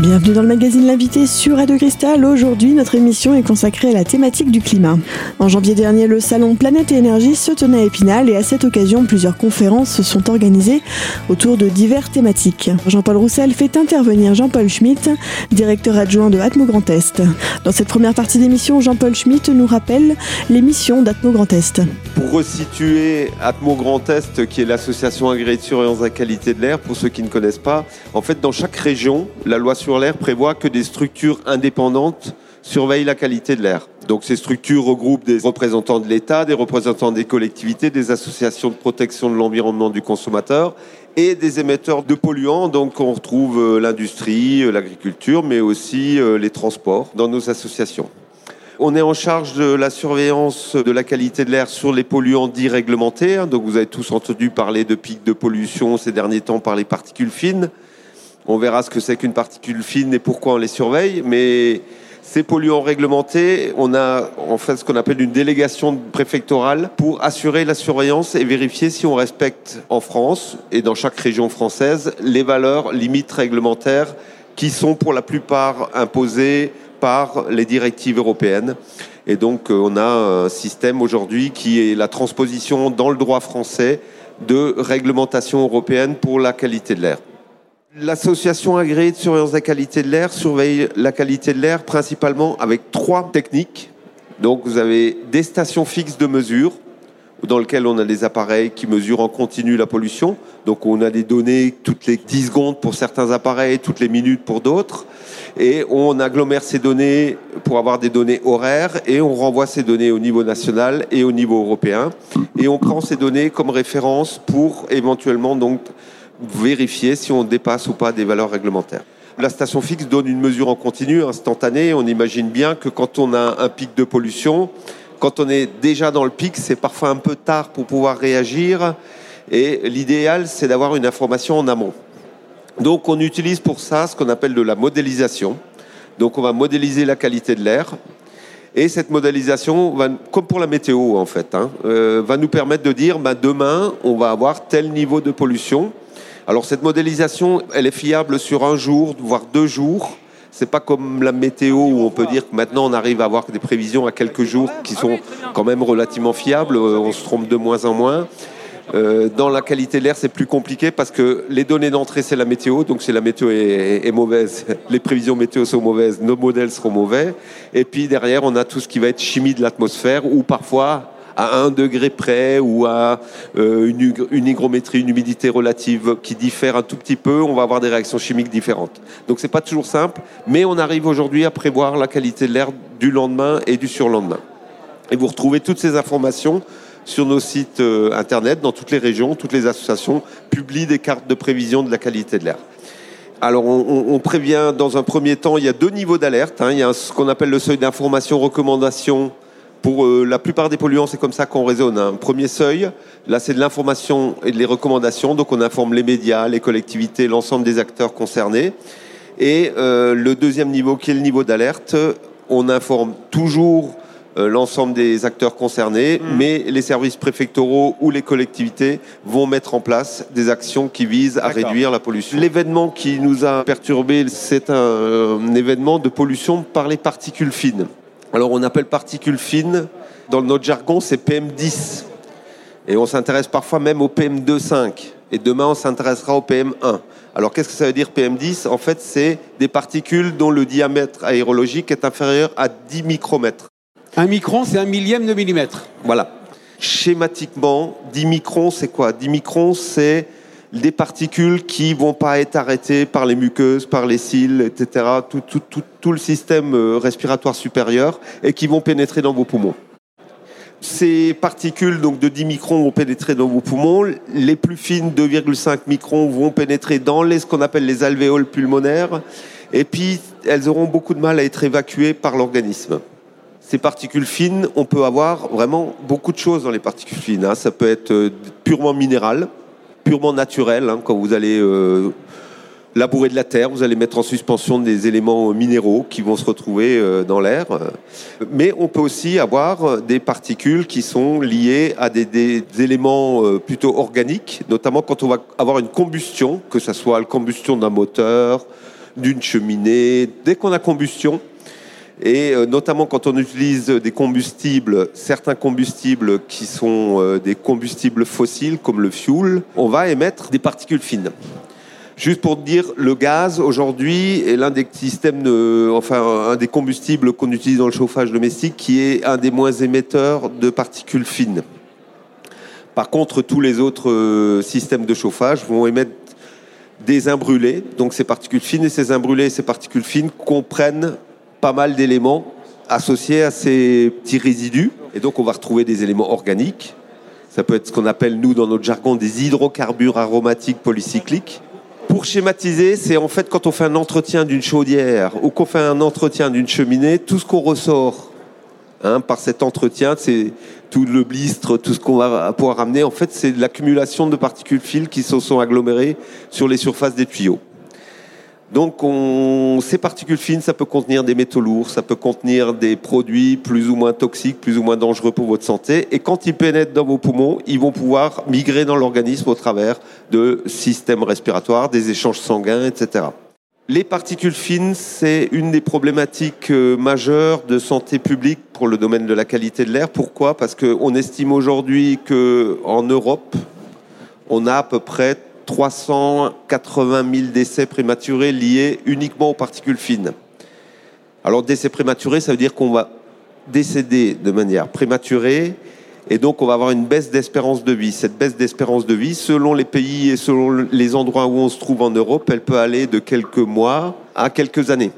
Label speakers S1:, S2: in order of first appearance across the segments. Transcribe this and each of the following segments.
S1: Bienvenue dans le magazine L'invité sur Radio Cristal. Aujourd'hui, notre émission est consacrée à la thématique du climat. En janvier dernier, le salon Planète et Énergie se tenait à Épinal et à cette occasion, plusieurs conférences se sont organisées autour de diverses thématiques. Jean-Paul Roussel fait intervenir Jean-Paul Schmitt, directeur adjoint de Atmo Grand Est. Dans cette première partie d'émission, Jean-Paul Schmitt nous rappelle les missions d'Atmo Grand Est.
S2: Pour resituer Atmo Grand Est, qui est l'association agréée de surveillance de la qualité de l'air, pour ceux qui ne connaissent pas, en fait, dans chaque région, la loi sur l'air prévoit que des structures indépendantes surveillent la qualité de l'air. Donc ces structures regroupent des représentants de l'État, des représentants des collectivités, des associations de protection de l'environnement du consommateur et des émetteurs de polluants. Donc on retrouve euh, l'industrie, euh, l'agriculture, mais aussi euh, les transports dans nos associations. On est en charge de la surveillance de la qualité de l'air sur les polluants dits réglementés. Hein. Donc vous avez tous entendu parler de pics de pollution ces derniers temps par les particules fines. On verra ce que c'est qu'une particule fine et pourquoi on les surveille. Mais ces polluants réglementés, on a en fait ce qu'on appelle une délégation préfectorale pour assurer la surveillance et vérifier si on respecte en France et dans chaque région française les valeurs limites réglementaires qui sont pour la plupart imposées par les directives européennes. Et donc euh, on a un système aujourd'hui qui est la transposition dans le droit français de réglementation européenne pour la qualité de l'air. L'association agréée de surveillance de la qualité de l'air surveille la qualité de l'air principalement avec trois techniques. Donc vous avez des stations fixes de mesure dans lesquelles on a des appareils qui mesurent en continu la pollution. Donc on a des données toutes les 10 secondes pour certains appareils, toutes les minutes pour d'autres. Et on agglomère ces données pour avoir des données horaires et on renvoie ces données au niveau national et au niveau européen. Et on prend ces données comme référence pour éventuellement donc vérifier si on dépasse ou pas des valeurs réglementaires. La station fixe donne une mesure en continu, instantanée. On imagine bien que quand on a un pic de pollution, quand on est déjà dans le pic, c'est parfois un peu tard pour pouvoir réagir. Et l'idéal, c'est d'avoir une information en amont. Donc on utilise pour ça ce qu'on appelle de la modélisation. Donc on va modéliser la qualité de l'air. Et cette modélisation, comme pour la météo en fait, hein, euh, va nous permettre de dire bah, demain, on va avoir tel niveau de pollution. Alors cette modélisation, elle est fiable sur un jour, voire deux jours. C'est pas comme la météo où on peut dire que maintenant on arrive à avoir des prévisions à quelques jours qui sont quand même relativement fiables. Euh, on se trompe de moins en moins. Euh, dans la qualité de l'air, c'est plus compliqué parce que les données d'entrée, c'est la météo. Donc, si la météo est, est, mauvaise, les prévisions météo sont mauvaises, nos modèles seront mauvais. Et puis derrière, on a tout ce qui va être chimie de l'atmosphère ou parfois à un degré près ou à euh, une, hygrométrie, une humidité relative qui diffère un tout petit peu, on va avoir des réactions chimiques différentes. Donc c'est pas toujours simple, mais on arrive aujourd'hui à prévoir la qualité de l'air du lendemain et du surlendemain. Et vous retrouvez toutes ces informations sur nos sites euh, internet, dans toutes les régions, toutes les associations publient des cartes de prévision de la qualité de l'air. Alors, on, on, prévient dans un premier temps, il y a deux niveaux d'alerte. Hein. Il y a ce qu'on appelle le seuil d'information recommandation pour euh, la plupart des polluants, c'est comme ça qu'on raisonne. Un premier seuil, là, c'est de l'information et des recommandations. Donc, on informe les médias, les collectivités, l'ensemble des acteurs concernés. Et euh, le deuxième niveau, qui est le niveau d'alerte, on informe toujours euh, l'ensemble des acteurs concernés, mmh. mais les services préfectoraux ou les collectivités vont mettre en place des actions qui visent à réduire la pollution. L'événement qui nous a perturbé, c'est un, un événement de pollution par les particules fines. Alors on appelle particules fines, dans notre jargon c'est PM10. Et on s'intéresse parfois même au PM2,5. Et demain on s'intéressera au PM1. Alors qu'est-ce que ça veut dire PM10 En fait c'est des particules dont le diamètre aérologique est inférieur à 10 micromètres.
S3: Un micron c'est un millième de millimètre.
S2: Voilà. Schématiquement, 10 microns c'est quoi? 10 microns c'est des particules qui vont pas être arrêtées par les muqueuses, par les cils, etc., tout, le système euh, respiratoire supérieur, et qui vont pénétrer dans vos poumons. Ces particules donc de 10 microns vont pénétrer dans vos poumons. Les plus fines, 2,5 microns, vont pénétrer dans les, ce qu'on appelle les alvéoles pulmonaires. Et puis, elles auront beaucoup de mal à être évacuées par l'organisme. Ces particules fines, on peut avoir vraiment beaucoup de choses dans les particules fines. Hein. Ça peut être euh, purement minéral, purement naturel. Hein, quand vous allez euh, labourer de la terre, vous allez mettre en suspension des éléments minéraux qui vont se retrouver euh, dans l'air. Mais on peut aussi avoir des particules qui sont liées à des, éléments euh, plutôt organiques, notamment quand on va avoir une combustion, que ce soit la combustion d'un moteur, d'une cheminée, dès qu'on a combustion, et euh, notamment quand on utilise des combustibles, certains combustibles qui sont euh, des combustibles fossiles comme le fuel, on va émettre des particules fines. Juste pour dire, le gaz aujourd'hui est l'un des systèmes, enfin un des combustibles qu'on utilise dans le chauffage domestique qui est un des moins émetteurs de particules fines. Par contre, tous les autres euh, systèmes de chauffage vont émettre des imbrûlés, donc ces particules fines, et ces imbrûlés et ces particules fines comprennent pas mal d'éléments associés à ces petits résidus. Et donc on va retrouver des éléments organiques. Ça peut être ce qu'on appelle, nous, dans notre jargon, des hydrocarbures aromatiques polycycliques. Pour schématiser, c'est en fait quand on fait un entretien d'une chaudière ou qu'on fait un entretien d'une cheminée, tout ce qu'on ressort hein, par cet entretien, c'est tout le blistre, tout ce qu'on va pouvoir ramener, en fait, c'est l'accumulation de particules fines qui se sont agglomérées sur les surfaces des tuyaux. Donc, on, ces particules fines, ça peut contenir des métaux lourds, ça peut contenir des produits plus ou moins toxiques, plus ou moins dangereux pour votre santé. Et quand ils pénètrent dans vos poumons, ils vont pouvoir migrer dans l'organisme au travers de systèmes respiratoires, des échanges sanguins, etc. Les particules fines, c'est une des problématiques euh, majeures de santé publique pour le domaine de la qualité de l'air. Pourquoi? Parce qu'on estime aujourd'hui qu'en Europe, on a à peu près 380 000 décès prématurés liés uniquement aux particules fines. Alors décès prématuré, ça veut dire qu'on va décéder de manière prématurée et donc on va avoir une baisse d'espérance de vie. Cette baisse d'espérance de vie, selon les pays et selon les endroits où on se trouve en Europe, elle peut aller de quelques mois à quelques années.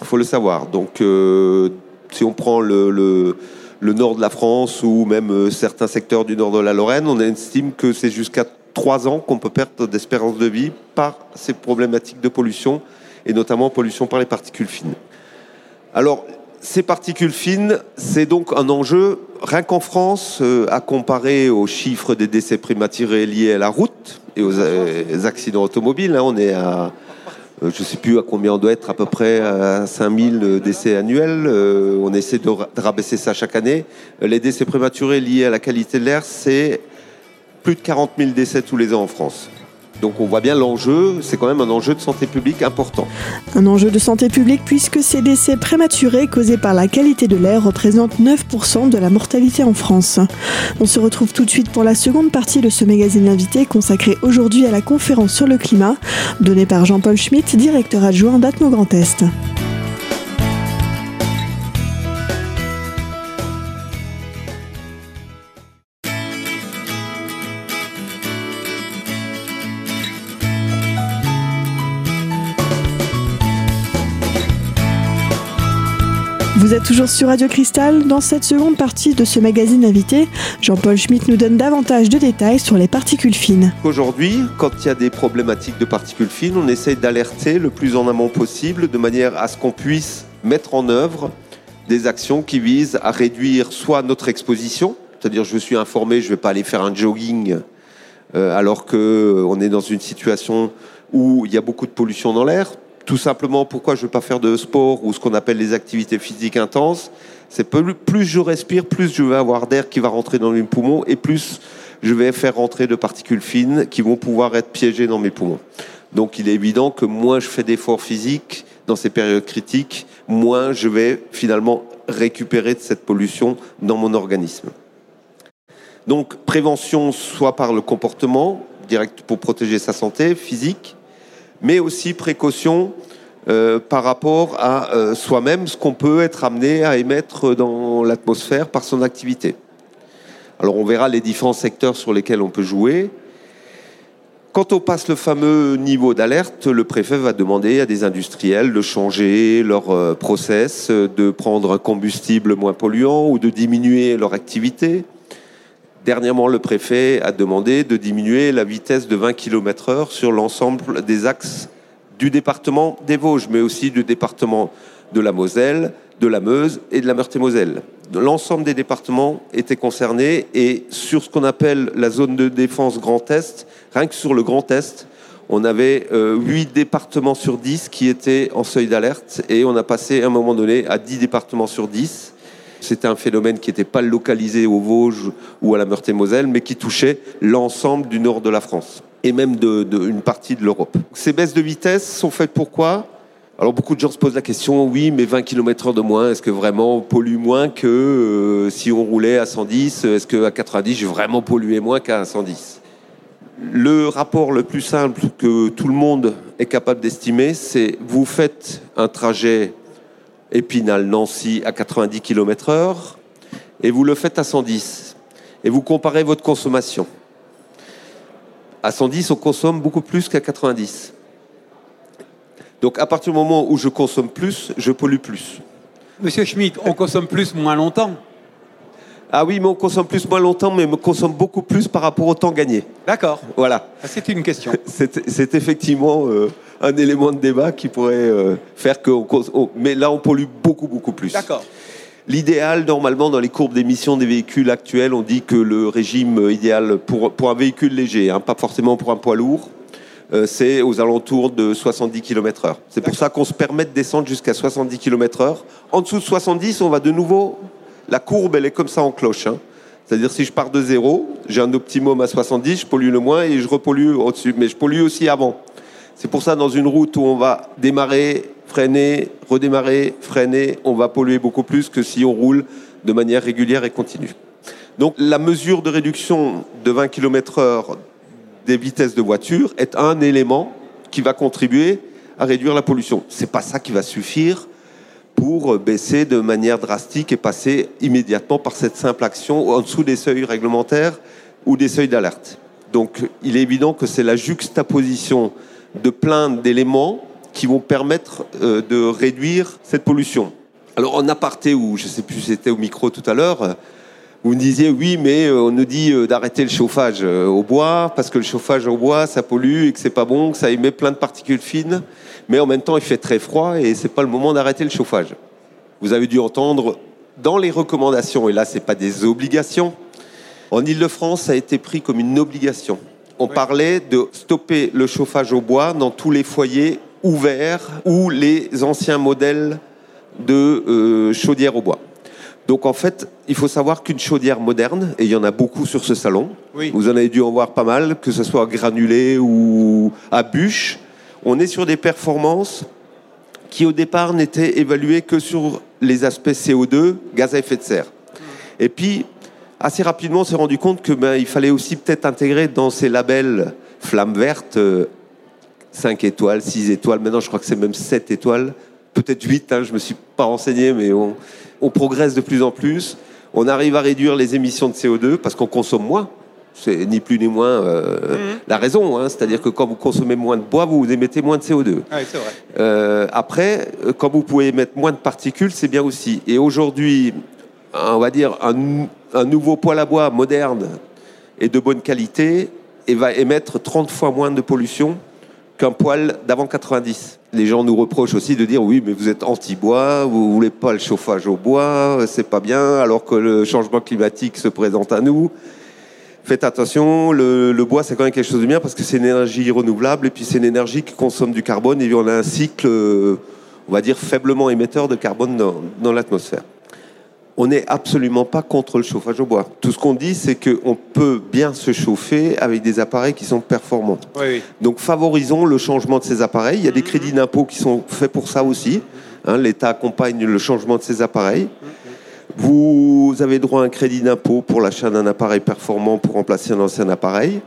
S2: Il faut le savoir. Donc euh, si on prend le, le, nord de la France ou même euh, certains secteurs du nord de la Lorraine, on estime que c'est jusqu'à trois ans qu'on peut perdre d'espérance de vie par ces problématiques de pollution, et notamment pollution par les particules fines. Alors, ces particules fines, c'est donc un enjeu, rien qu'en France, euh, à comparer aux chiffres des décès prématurés liés à la route et aux, euh, accidents automobiles. Hein, on est à, euh, je ne sais plus à combien on doit être, à peu près à 5000 décès annuels. on essaie de rabaisser ça chaque année. Les décès prématurés liés à la qualité de l'air, c'est plus de 40 000 décès tous les ans en France. Donc on voit bien l'enjeu, c'est quand même un enjeu de santé publique important.
S1: Un enjeu de santé publique puisque ces décès prématurés causés par la qualité de l'air représentent 9% de la mortalité en France. On se retrouve tout de suite pour la seconde partie de ce magazine invité consacré aujourd'hui à la conférence sur le climat, donnée par Jean-Paul Schmitt, directeur adjoint d'Atmo Grand Est. Vous êtes toujours sur Radio Cristal. Dans cette seconde partie de ce magazine invité, Jean-Paul Schmitt nous donne davantage de détails sur les particules fines.
S2: Aujourd'hui, quand il y a des problématiques de particules fines, on essaye d'alerter le plus en amont possible de manière à ce qu'on puisse mettre en œuvre des actions qui visent à réduire soit notre exposition, c'est-à-dire je suis informé, je ne vais pas aller faire un jogging euh, alors qu'on est dans une situation où il y a beaucoup de pollution dans l'air tout simplement, pourquoi je ne veux pas faire de sport ou ce qu'on appelle les activités physiques intenses? C'est plus je respire, plus je vais avoir d'air qui va rentrer dans mes poumons et plus je vais faire rentrer de particules fines qui vont pouvoir être piégées dans mes poumons. Donc il est évident que moins je fais d'efforts physiques dans ces périodes critiques, moins je vais finalement récupérer de cette pollution dans mon organisme. Donc prévention soit par le comportement, direct pour protéger sa santé physique, mais aussi précaution euh, par rapport à euh, soi-même, ce qu'on peut être amené à émettre dans l'atmosphère par son activité. Alors on verra les différents secteurs sur lesquels on peut jouer. Quand on passe le fameux niveau d'alerte, le préfet va demander à des industriels de changer leur euh, process, de prendre un combustible moins polluant ou de diminuer leur activité. Dernièrement, le préfet a demandé de diminuer la vitesse de 20 km/h sur l'ensemble des axes du département des Vosges, mais aussi du département de la Moselle, de la Meuse et de la Meurthe-et-Moselle. L'ensemble des départements étaient concernés et sur ce qu'on appelle la zone de défense Grand Est, rien que sur le Grand Est, on avait euh, 8 départements sur 10 qui étaient en seuil d'alerte et on a passé à un moment donné à 10 départements sur 10. C'était un phénomène qui n'était pas localisé aux Vosges ou à la Meurthe-et-Moselle, mais qui touchait l'ensemble du nord de la France et même d'une partie de l'Europe. Ces baisses de vitesse sont faites pourquoi? Alors beaucoup de gens se posent la question, oui, mais 20 km/h de moins, est-ce que vraiment on pollue moins que euh, si on roulait à 110 Est-ce qu'à 90, j'ai vraiment pollué moins qu'à 110 Le rapport le plus simple que tout le monde est capable d'estimer, c'est vous faites un trajet Épinal-Nancy à 90 km/h et vous le faites à 110 et vous comparez votre consommation. À 110, on consomme beaucoup plus qu'à 90. Donc à partir du moment où je consomme plus, je pollue plus.
S3: Monsieur Schmitt, on consomme plus moins longtemps.
S2: Ah oui, mais on consomme plus moins longtemps, mais on consomme beaucoup plus par rapport au temps gagné.
S3: D'accord.
S2: Voilà.
S3: Ah, C'est une question.
S2: C'est effectivement euh, un élément de débat qui pourrait euh, faire que... mais là, on pollue beaucoup, beaucoup plus.
S3: D'accord.
S2: L'idéal, normalement, dans les courbes d'émissions des véhicules actuels, on dit que le régime idéal pour, pour un véhicule léger, hein, pas forcément pour un poids lourd, euh, c'est aux alentours de 70 km/h. C'est pour ça qu'on se permet de descendre jusqu'à 70 km/h. En dessous de 70, on va de nouveau. La courbe, elle est comme ça en cloche. hein. C'est-à-dire, si je pars de zéro, j'ai un optimum à 70, je pollue le moins et je repollue au-dessus. Mais je pollue aussi avant. C'est pour ça, dans une route où on va démarrer, freiner, redémarrer, freiner, on va polluer beaucoup plus que si on roule de manière régulière et continue. Donc, la mesure de réduction de 20 km/h des vitesses de voiture est un élément qui va contribuer à réduire la pollution. C'est pas ça qui va suffire pour baisser de manière drastique et passer immédiatement par cette simple action en dessous des seuils réglementaires ou des seuils d'alerte. Donc il est évident que c'est la juxtaposition de plein d'éléments qui vont permettre euh, de réduire cette pollution. Alors en aparté, ou je ne sais plus si c'était au micro tout à l'heure, euh, vous me disiez oui, mais euh, on nous dit euh, d'arrêter le chauffage euh, au bois parce que le chauffage au bois ça pollue et que c'est pas bon, que ça émet plein de particules fines, mais en même temps il fait très froid et c'est pas le moment d'arrêter le chauffage. Vous avez dû entendre dans les recommandations et là c'est pas des obligations. En Ile-de-France, ça a été pris comme une obligation. On parlait de stopper le chauffage au bois dans tous les foyers ouverts ou les anciens modèles de euh, chaudières au bois. Donc en fait, il faut savoir qu'une chaudière moderne, et il y en a beaucoup sur ce salon,
S3: Oui.
S2: vous en avez dû en voir pas mal, que ce soit granulé ou à bûche, on est sur des performances qui au départ n'étaient évaluées que sur les aspects CO2, gaz à effet de serre. Et puis, assez rapidement, on s'est rendu compte que ben, il fallait aussi peut-être intégrer dans ces labels flamme verte euh, 5 étoiles, 6 étoiles, maintenant je crois que c'est même 7 étoiles, peut-être 8, hein, je me suis pas renseigné, mais on, on progresse de plus en plus. On arrive à réduire les émissions de CO2 parce qu'on consomme moins. C'est ni plus ni moins euh, la raison. hein. C'est-à-dire que quand vous consommez moins de bois, vous émettez moins de CO2.
S3: Ah oui, c'est vrai.
S2: Euh, après, euh, quand vous pouvez émettre moins de particules, c'est bien aussi. Et aujourd'hui, on va dire un, un nouveau poêle à bois moderne et de bonne qualité et va émettre 30 fois moins de pollution qu'un poêle d'avant 90. Les gens nous reprochent aussi de dire oui, mais vous êtes anti-bois, vous voulez pas le chauffage au bois, c'est pas bien, alors que le changement climatique se présente à nous. Faites attention, le, bois c'est quand même quelque chose de bien parce que c'est une énergie renouvelable et puis c'est une énergie qui consomme du carbone et on a un cycle, euh, on va dire, faiblement émetteur de carbone dans l'atmosphère. On n'est absolument pas contre le chauffage au bois. Tout ce qu'on dit, c'est qu'on peut bien se chauffer avec des appareils qui sont performants.
S3: Oui, oui.
S2: Donc favorisons le changement de ces appareils. Il y a des crédits d'impôt qui sont faits pour ça aussi. Hein, L'État accompagne le changement de ces appareils. Vous avez droit à un crédit d'impôt pour l'achat d'un appareil performant pour remplacer un ancien appareil.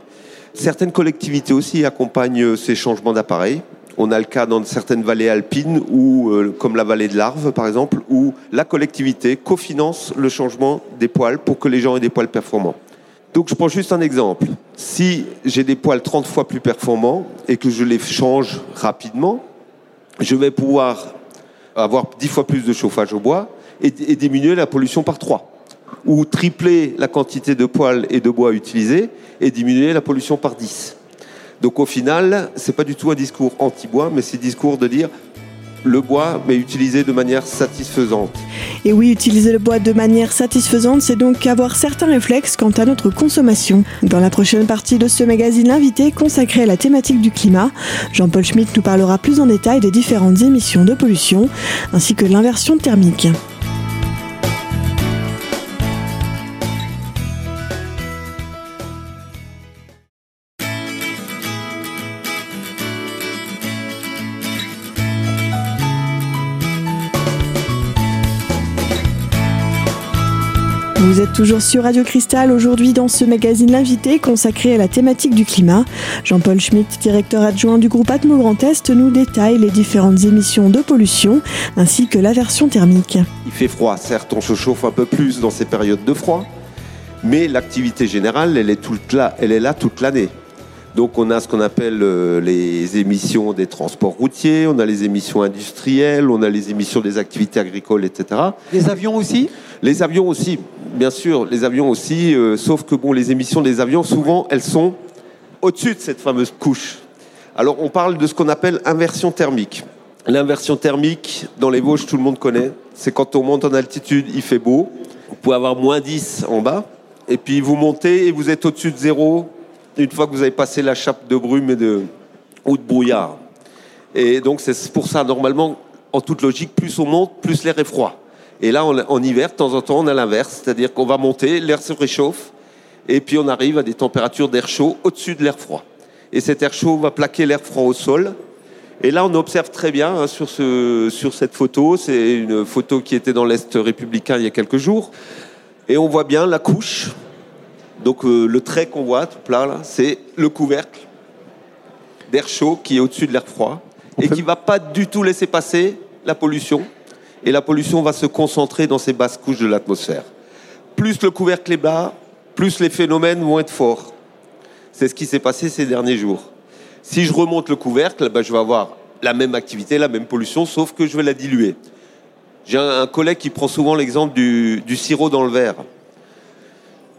S2: Certaines collectivités aussi accompagnent ces changements d'appareils. On a le cas dans certaines vallées alpines, euh, comme la vallée de l'Arve par exemple, où la collectivité cofinance le changement des poils pour que les gens aient des poils performants. Donc je prends juste un exemple. Si j'ai des poils 30 fois plus performants et que je les change rapidement, je vais pouvoir avoir 10 fois plus de chauffage au bois et, et diminuer la pollution par 3. Ou tripler la quantité de poils et de bois utilisés et diminuer la pollution par 10. Donc au final, c'est pas du tout un discours anti-bois, mais c'est discours de dire le bois, mais utilisé de manière satisfaisante.
S1: Et oui, utiliser le bois de manière satisfaisante, c'est donc avoir certains réflexes quant à notre consommation. Dans la prochaine partie de ce magazine, l'invité consacré à la thématique du climat, Jean-Paul Schmitt nous parlera plus en détail des différentes émissions de pollution, ainsi que l'inversion thermique. Toujours sur Radio Cristal aujourd'hui dans ce magazine L'invité consacré à la thématique du climat. Jean-Paul Schmitt, directeur adjoint du groupe Atmo Grand Est, nous détaille les différentes émissions de pollution ainsi que l'aversion thermique.
S2: Il fait froid, certes, on se chauffe un peu plus dans ces périodes de froid, mais l'activité générale, est, toute là, elle est là toute l'année. Donc on a ce qu'on appelle euh, les émissions des transports routiers, on a les émissions industrielles, on a les émissions des activités agricoles, etc.
S3: Les avions aussi?
S2: Les avions aussi, bien sûr, les avions aussi, euh, sauf que bon, les émissions des avions, souvent, elles sont au-dessus de cette fameuse couche. Alors on parle de ce qu'on appelle inversion thermique. L'inversion thermique, dans les Vosges, tout le monde connaît. C'est quand on monte en altitude, il fait beau. Vous pouvez avoir moins 10 en bas. Et puis vous montez et vous êtes au-dessus de zéro une fois que vous avez passé la chape de brume ou de brouillard. Et donc c'est pour ça, normalement, en toute logique, plus on monte, plus l'air est froid. Et là, en hiver, de temps en temps, on a l'inverse, c'est-à-dire qu'on va monter, l'air se réchauffe, et puis on arrive à des températures d'air chaud au-dessus de l'air froid. Et cet air chaud va plaquer l'air froid au sol. Et là, on observe très bien hein, sur cette photo, c'est une photo qui était dans l'Est républicain il y a quelques jours, et on voit bien la couche donc euh, le trait qu'on voit tout plat là, c'est le couvercle d'air chaud qui est au-dessus de l'air froid et qui va pas du tout laisser passer la pollution. Et la pollution va se concentrer dans ces basses couches de l'atmosphère. Plus le couvercle est bas, plus les phénomènes vont être forts. C'est ce qui s'est passé ces derniers jours. Si je remonte le couvercle, ben, je vais avoir la même activité, la même pollution, sauf que je vais la diluer. J'ai un, collègue qui prend souvent l'exemple du, du sirop dans le verre.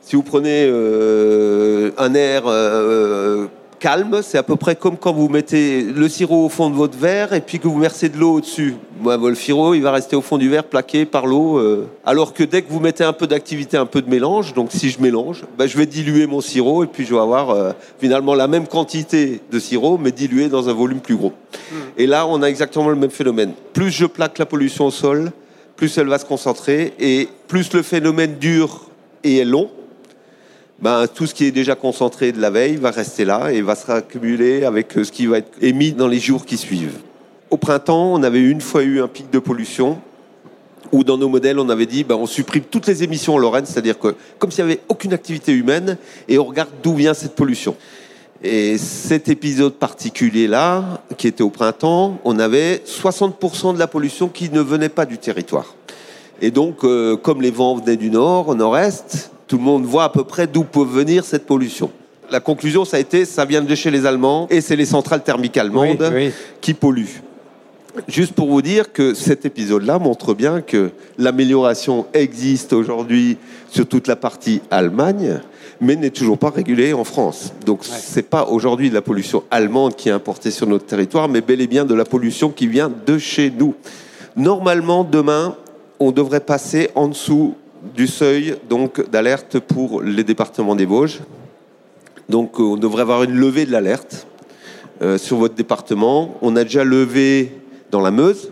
S2: Si vous prenez euh, un air euh, calme, c'est à peu près comme quand vous mettez le sirop au fond de votre verre et puis que vous versez de l'eau au-dessus. le sirop, il va rester au fond du verre plaqué par l'eau. Euh. alors que dès que vous mettez un peu d'activité, un peu de mélange, donc si je mélange, ben, je vais diluer mon sirop et puis je vais avoir finalement la même quantité de sirop, mais dilué dans un volume plus gros. Hmm. Et là, on a exactement le même phénomène. Plus je plaque la pollution au sol, plus elle va se concentrer et plus le phénomène dure et est long, ben, tout ce qui est déjà concentré de la veille va rester là et va se raccumuler avec euh, ce qui va être émis dans les jours qui suivent. Au printemps, on avait une fois eu un pic de pollution où dans nos modèles, on avait dit ben, on supprime toutes les émissions en Lorraine, c'est-à-dire que comme s'il n'y avait aucune activité humaine et on regarde d'où vient cette pollution. Et cet épisode particulier-là, qui était au printemps, on avait 60% de la pollution qui ne venait pas du territoire. Et donc, euh, comme les vents venaient du nord, au nord-est, tout le monde voit à peu près d'où peut venir cette pollution. La conclusion, ça a été, ça vient de chez les Allemands et c'est les centrales thermiques allemandes qui polluent. Juste pour vous dire que cet épisode-là montre bien que l'amélioration existe aujourd'hui sur toute la partie Allemagne, mais n'est toujours pas régulée en France. Donc ce c'est pas aujourd'hui de la pollution allemande qui est importée sur notre territoire, mais bel et bien de la pollution qui vient de chez nous. Normalement, demain, on devrait passer en dessous du seuil donc d'alerte pour les départements des Vosges. Donc euh, on devrait avoir une levée de l'alerte euh, sur votre département. On a déjà levé dans la Meuse.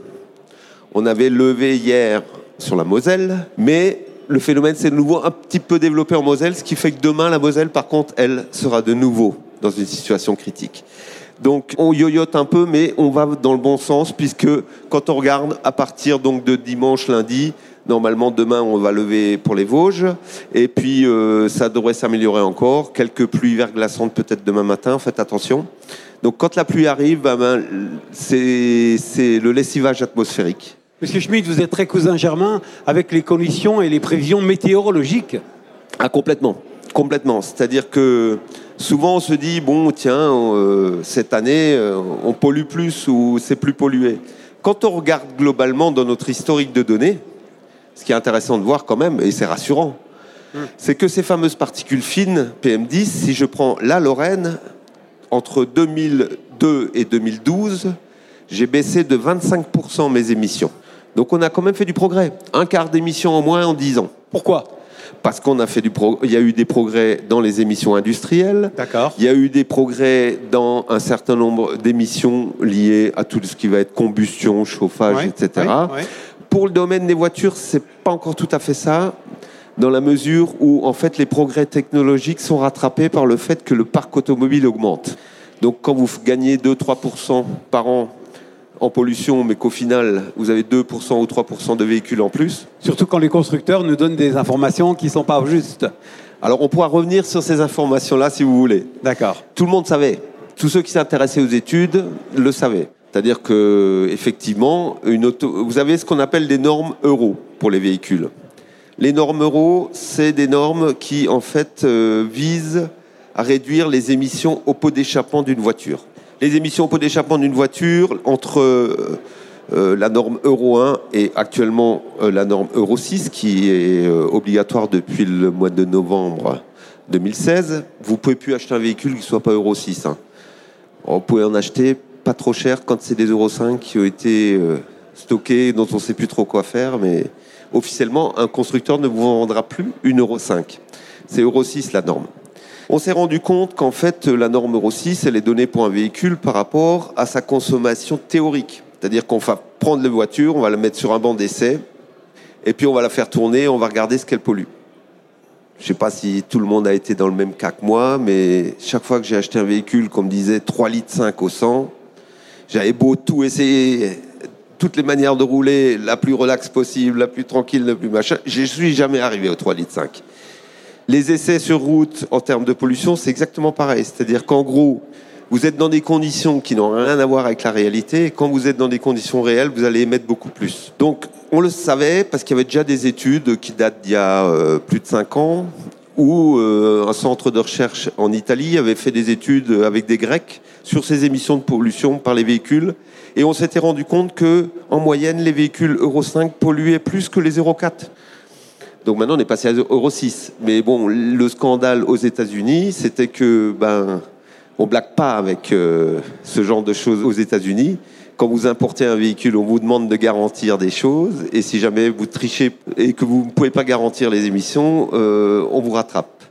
S2: On avait levé hier sur la Moselle, mais le phénomène s'est de nouveau un petit peu développé en Moselle, ce qui fait que demain la Moselle, par contre, elle sera de nouveau dans une situation critique. Donc on yoyote un peu, mais on va dans le bon sens puisque quand on regarde à partir donc de dimanche, lundi, Normalement, demain, on va lever pour les Vosges. Et puis, euh, ça devrait s'améliorer encore. Quelques pluies verglaçantes peut-être demain matin. Faites attention. Donc, quand la pluie arrive, ben, ben c'est le lessivage atmosphérique.
S3: Monsieur Schmitt, vous êtes très cousin germain avec les conditions et les prévisions météorologiques.
S2: Ah, complètement. Complètement. C'est-à-dire que souvent, on se dit, bon, tiens, euh, cette année, euh, on pollue plus ou c'est plus pollué. Quand on regarde globalement dans notre historique de données, ce qui est intéressant de voir quand même, et c'est rassurant, hmm. c'est que ces fameuses particules fines, PM10, si je prends la Lorraine, entre 2002 et 2012, j'ai baissé de 25% mes émissions. Donc on a quand même fait du progrès. Un quart d'émissions en moins en 10 ans.
S3: Pourquoi?
S2: Parce qu'on a fait du il y a eu des progrès dans les émissions industrielles.
S3: D'accord.
S2: Il y a eu des progrès dans un certain nombre d'émissions liées à tout ce qui va être combustion, chauffage, etc. Pour le domaine des voitures, c'est pas encore tout à fait ça, dans la mesure où en fait les progrès technologiques sont rattrapés par le fait que le parc automobile augmente. Donc quand vous gagnez 2-3% par an en pollution, mais qu'au final, vous avez 2% ou 3% de véhicules en plus.
S3: Surtout quand les constructeurs nous donnent des informations qui ne sont pas justes.
S2: Alors on pourra revenir sur ces informations-là si vous voulez.
S3: D'accord.
S2: Tout le monde savait. Tous ceux qui s'intéressaient aux études le savaient. C'est-à-dire que effectivement, vous avez ce qu'on appelle des normes euro pour les véhicules. Les normes euro, c'est des normes qui en fait euh, visent à réduire les émissions au pot d'échappement d'une voiture. Les émissions au pot d'échappement d'une voiture entre euh, euh, la norme Euro 1 et actuellement la norme Euro 6 qui est obligatoire depuis le mois de novembre 2016, vous pouvez plus acheter un véhicule qui ne soit pas Euro 6. Hein. Vous pouvez en acheter pas trop cher quand c'est des Euro 5 qui ont été euh, stockés, dont on ne sait plus trop quoi faire, mais officiellement, un constructeur ne vous vendra plus une Euro 5. C'est Euro 6 la norme. On s'est rendu compte qu'en fait, la norme Euro 6, elle est donnée pour un véhicule par rapport à sa consommation théorique. C'est-à-dire qu'on va prendre la voiture, on va la mettre sur un banc d'essai, et puis on va la faire tourner, on va regarder ce qu'elle pollue. Je ne sais pas si tout le monde a été dans le même cas que moi, mais chaque fois que j'ai acheté un véhicule, comme disait 3 litres 5 au 100, j'avais beau tout essayer, toutes les manières de rouler, la plus relaxe possible, la plus tranquille, la plus machin, je suis jamais arrivé au 3 litres 5. Les essais sur route en termes de pollution, c'est exactement pareil. C'est-à-dire qu'en gros, vous êtes dans des conditions qui n'ont rien à voir avec la réalité. Quand vous êtes dans des conditions réelles, vous allez émettre beaucoup plus. Donc, on le savait parce qu'il y avait déjà des études qui datent d'il y a euh, plus de 5 ans où euh, un centre de recherche en Italie avait fait des études avec des Grecs sur ces émissions de pollution par les véhicules. Et on s'était rendu compte que, en moyenne, les véhicules Euro 5 polluaient plus que les Euro 4. Donc maintenant, on est passé à Euro 6. Mais bon, le scandale aux États-Unis, c'était que, ben, on blague pas avec euh, ce genre de choses aux États-Unis quand vous importez un véhicule, on vous demande de garantir des choses, et si jamais vous trichez et que vous ne pouvez pas garantir les émissions, euh, on vous rattrape.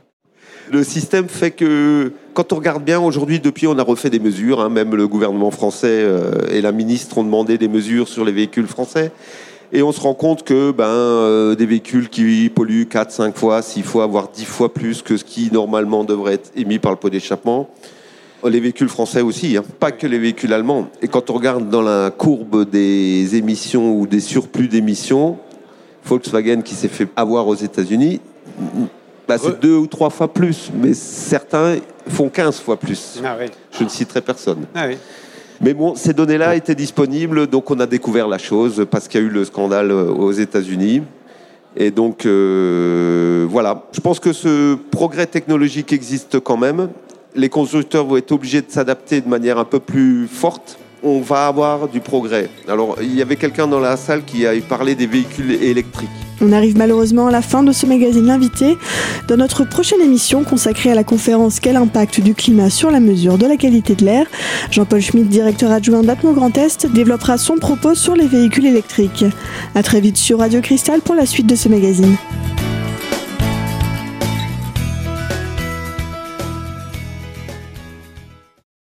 S2: Le système fait que, quand on regarde bien, aujourd'hui, depuis, on a refait des mesures, hein, même le gouvernement français euh, et la ministre ont demandé des mesures sur les véhicules français. Et on se rend compte que ben, des véhicules qui polluent 4, 5 fois, 6 fois, voire 10 fois plus que ce qui normalement devrait être émis par le pot d'échappement, les véhicules français aussi, hein. pas que les véhicules allemands. Et quand on regarde dans la courbe des émissions ou des surplus d'émissions, Volkswagen qui s'est fait avoir aux États-Unis, bah, c'est deux ou trois fois plus, mais certains font 15 fois plus. Ah Je ne citerai personne. Ah mais bon, ces données-là étaient disponibles, donc on a découvert la chose parce qu'il y a eu le scandale euh, aux États-Unis. Et donc, euh, voilà. Je pense que ce progrès technologique existe quand même les constructeurs vont être obligés de s'adapter de manière un peu plus forte. On va avoir du progrès. Alors, il y avait quelqu'un dans la salle qui a parlé des véhicules électriques.
S1: On arrive malheureusement à la fin de ce magazine L'invité. Dans notre prochaine émission consacrée à la conférence Quel impact du climat sur la mesure de la qualité de l'air, Jean-Paul Schmitt, directeur adjoint d'Atmo Grand Est, développera son propos sur les véhicules électriques. A très vite sur Radio Cristal pour la suite de ce magazine.